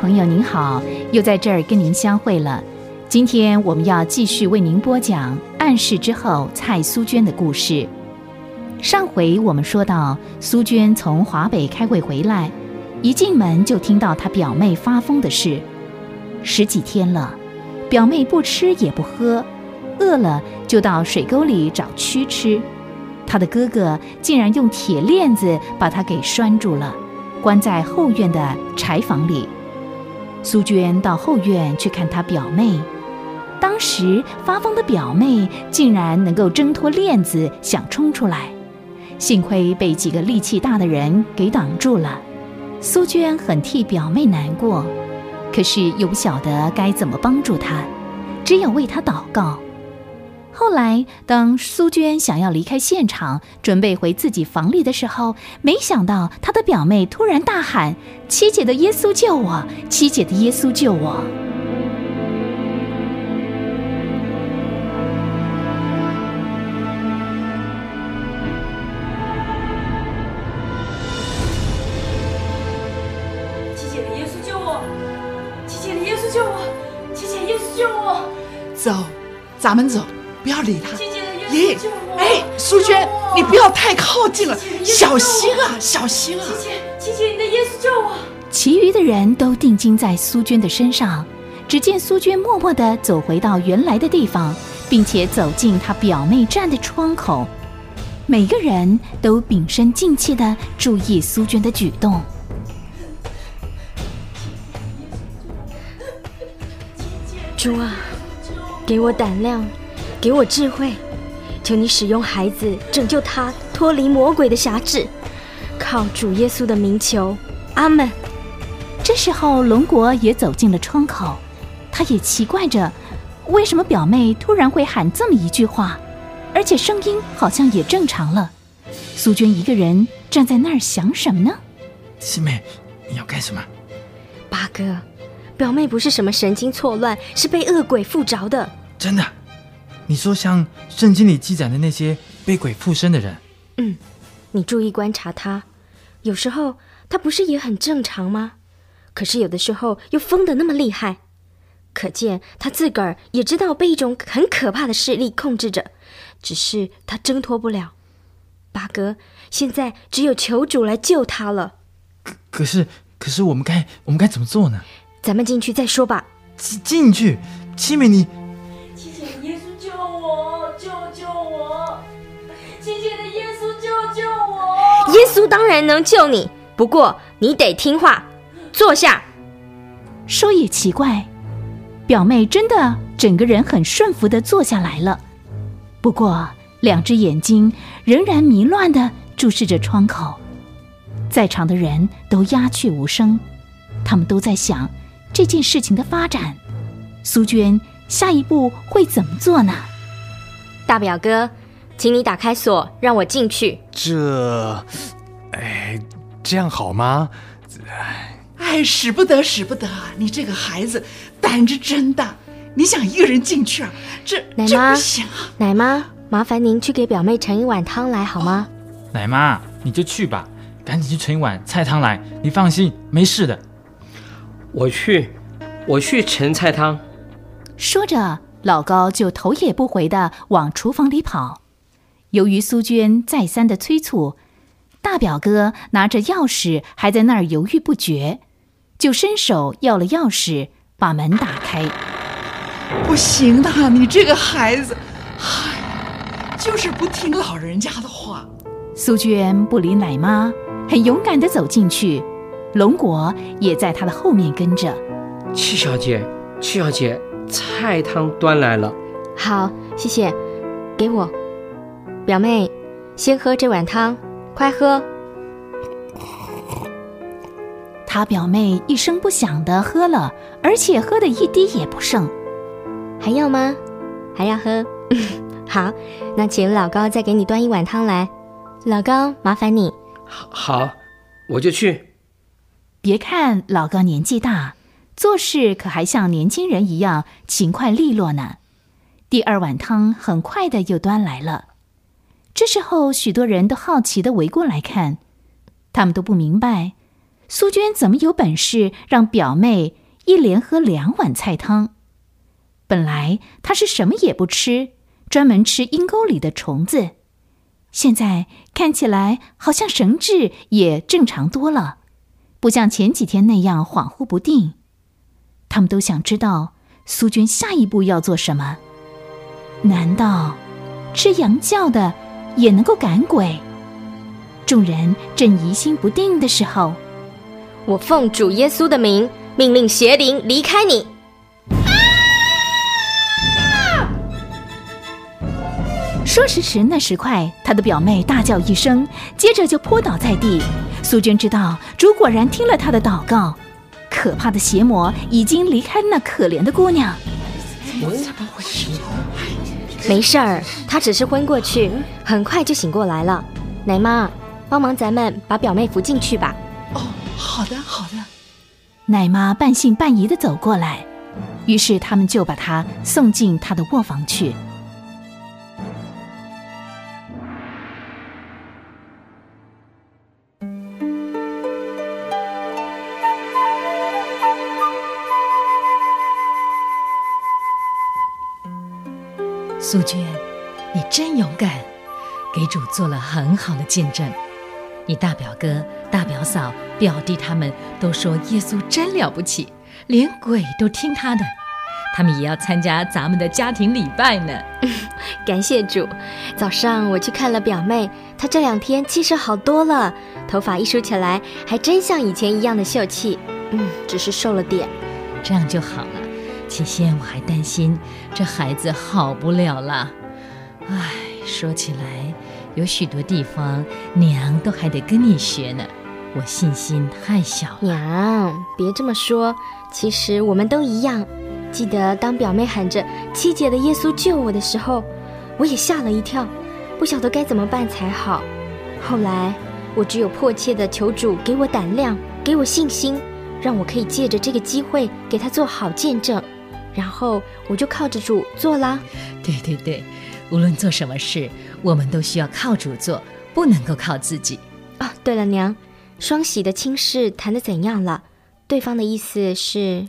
朋友您好，又在这儿跟您相会了。今天我们要继续为您播讲暗示之后蔡苏娟的故事。上回我们说到，苏娟从华北开会回来，一进门就听到她表妹发疯的事。十几天了，表妹不吃也不喝，饿了就到水沟里找蛆吃。她的哥哥竟然用铁链子把她给拴住了，关在后院的柴房里。苏娟到后院去看她表妹，当时发疯的表妹竟然能够挣脱链子，想冲出来，幸亏被几个力气大的人给挡住了。苏娟很替表妹难过，可是又不晓得该怎么帮助她，只有为她祷告。后来，当苏娟想要离开现场，准备回自己房里的时候，没想到她的表妹突然大喊：“七姐的耶稣救我！七姐的耶稣救我！”七姐的耶稣救我！七姐的耶稣救我！七姐耶稣救我！走，咱们走，不要理他。爷耶稣救我！哎，苏娟，你不要太靠近了，小心啊，小心啊！姐姐，姐姐，你的耶稣救我！其余的人都定睛在苏娟的身上，只见苏娟默默地走回到原来的地方，并且走进她表妹站的窗口。每个人都屏声静气地注意苏娟的举动。主啊，给我胆量，给我智慧，求你使用孩子拯救他脱离魔鬼的辖制，靠主耶稣的名求，阿门。这时候，龙国也走进了窗口，他也奇怪着，为什么表妹突然会喊这么一句话，而且声音好像也正常了。苏娟一个人站在那儿想什么呢？七妹，你要干什么？八哥，表妹不是什么神经错乱，是被恶鬼附着的。真的？你说像圣经里记载的那些被鬼附身的人？嗯，你注意观察他，有时候他不是也很正常吗？可是有的时候又疯得那么厉害，可见他自个儿也知道被一种很可怕的势力控制着，只是他挣脱不了。八哥，现在只有求主来救他了。可可是，可是我们该我们该怎么做呢？咱们进去再说吧。进进去，七妹你稣当然能救你，不过你得听话，坐下。说也奇怪，表妹真的整个人很顺服的坐下来了，不过两只眼睛仍然迷乱的注视着窗口。在场的人都鸦雀无声，他们都在想这件事情的发展。苏娟下一步会怎么做呢？大表哥，请你打开锁，让我进去。这，哎，这样好吗？哎，使不得，使不得啊！你这个孩子胆子真大，你想一个人进去啊？这这奶妈不行啊！奶妈，麻烦您去给表妹盛一碗汤来好吗？奶妈，你就去吧，赶紧去盛一碗菜汤来。你放心，没事的。我去，我去盛菜汤。说着，老高就头也不回的往厨房里跑。由于苏娟再三的催促，大表哥拿着钥匙还在那儿犹豫不决，就伸手要了钥匙，把门打开。不行的，你这个孩子，唉，就是不听老人家的话。苏娟不理奶妈，很勇敢的走进去，龙果也在她的后面跟着。七小姐，七小姐，菜汤端来了。好，谢谢，给我。表妹，先喝这碗汤，快喝。他表妹一声不响的喝了，而且喝的一滴也不剩。还要吗？还要喝？好，那请老高再给你端一碗汤来。老高，麻烦你。好，好，我就去。别看老高年纪大，做事可还像年轻人一样勤快利落呢。第二碗汤很快的又端来了。这时候，许多人都好奇的围过来看，他们都不明白，苏娟怎么有本事让表妹一连喝两碗菜汤？本来她是什么也不吃，专门吃阴沟里的虫子，现在看起来好像神志也正常多了，不像前几天那样恍惚不定。他们都想知道苏娟下一步要做什么。难道吃羊叫的也能够赶鬼？众人正疑心不定的时候，我奉主耶稣的名，命令邪灵离开你。说时迟，那时快，他的表妹大叫一声，接着就扑倒在地。苏娟知道主果然听了她的祷告，可怕的邪魔已经离开那可怜的姑娘。没事儿，她只是昏过去，很快就醒过来了。奶妈，帮忙咱们把表妹扶进去吧。哦，好的，好的。奶妈半信半疑的走过来，于是他们就把她送进她的卧房去。苏娟，你真勇敢，给主做了很好的见证。你大表哥、大表嫂、表弟他们都说耶稣真了不起，连鬼都听他的。他们也要参加咱们的家庭礼拜呢。感谢主。早上我去看了表妹，她这两天气色好多了，头发一梳起来，还真像以前一样的秀气。嗯，只是瘦了点。这样就好了。起先我还担心这孩子好不了了，唉，说起来，有许多地方娘都还得跟你学呢，我信心太小了。娘，别这么说，其实我们都一样。记得当表妹喊着“七姐的耶稣救我”的时候，我也吓了一跳，不晓得该怎么办才好。后来我只有迫切的求主给我胆量，给我信心，让我可以借着这个机会给他做好见证。然后我就靠着主做啦。对对对，无论做什么事，我们都需要靠主做，不能够靠自己。啊，对了，娘，双喜的亲事谈的怎样了？对方的意思是，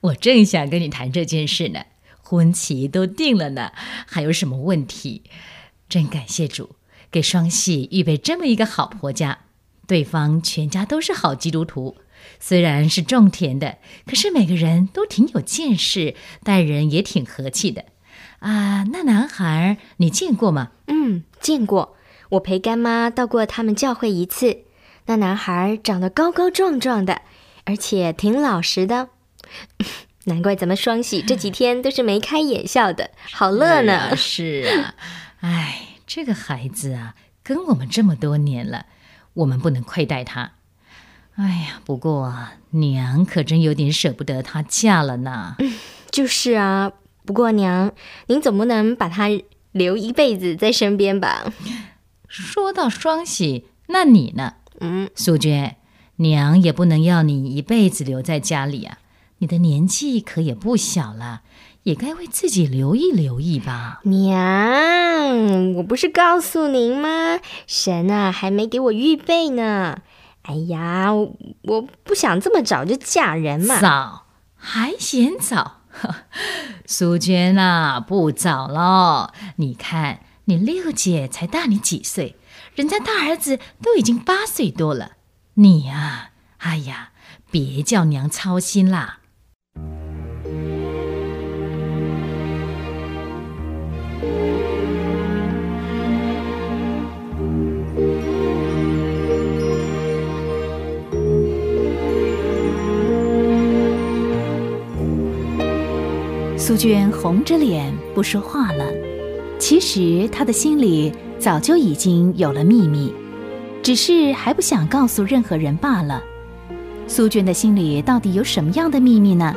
我正想跟你谈这件事呢。婚期都定了呢，还有什么问题？真感谢主，给双喜预备这么一个好婆家。对方全家都是好基督徒，虽然是种田的，可是每个人都挺有见识，待人也挺和气的。啊，那男孩你见过吗？嗯，见过。我陪干妈到过他们教会一次。那男孩长得高高壮壮的。而且挺老实的，难怪咱们双喜这几天都是眉开眼笑的，好乐呢。是啊，哎，这个孩子啊，跟我们这么多年了，我们不能亏待他。哎呀，不过娘可真有点舍不得她嫁了呢。就是啊，不过娘，您总不能把她留一辈子在身边吧？说到双喜，那你呢？嗯，素娟。娘也不能要你一辈子留在家里啊！你的年纪可也不小了，也该为自己留意留意吧。娘，我不是告诉您吗？神啊，还没给我预备呢。哎呀，我不想这么早就嫁人嘛。早还嫌早？苏娟啊，不早了。你看，你六姐才大你几岁，人家大儿子都已经八岁多了。你呀，哎呀，别叫娘操心啦。苏娟红着脸不说话了。其实她的心里早就已经有了秘密。只是还不想告诉任何人罢了。苏娟的心里到底有什么样的秘密呢？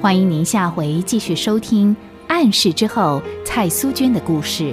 欢迎您下回继续收听《暗示之后》蔡苏娟的故事。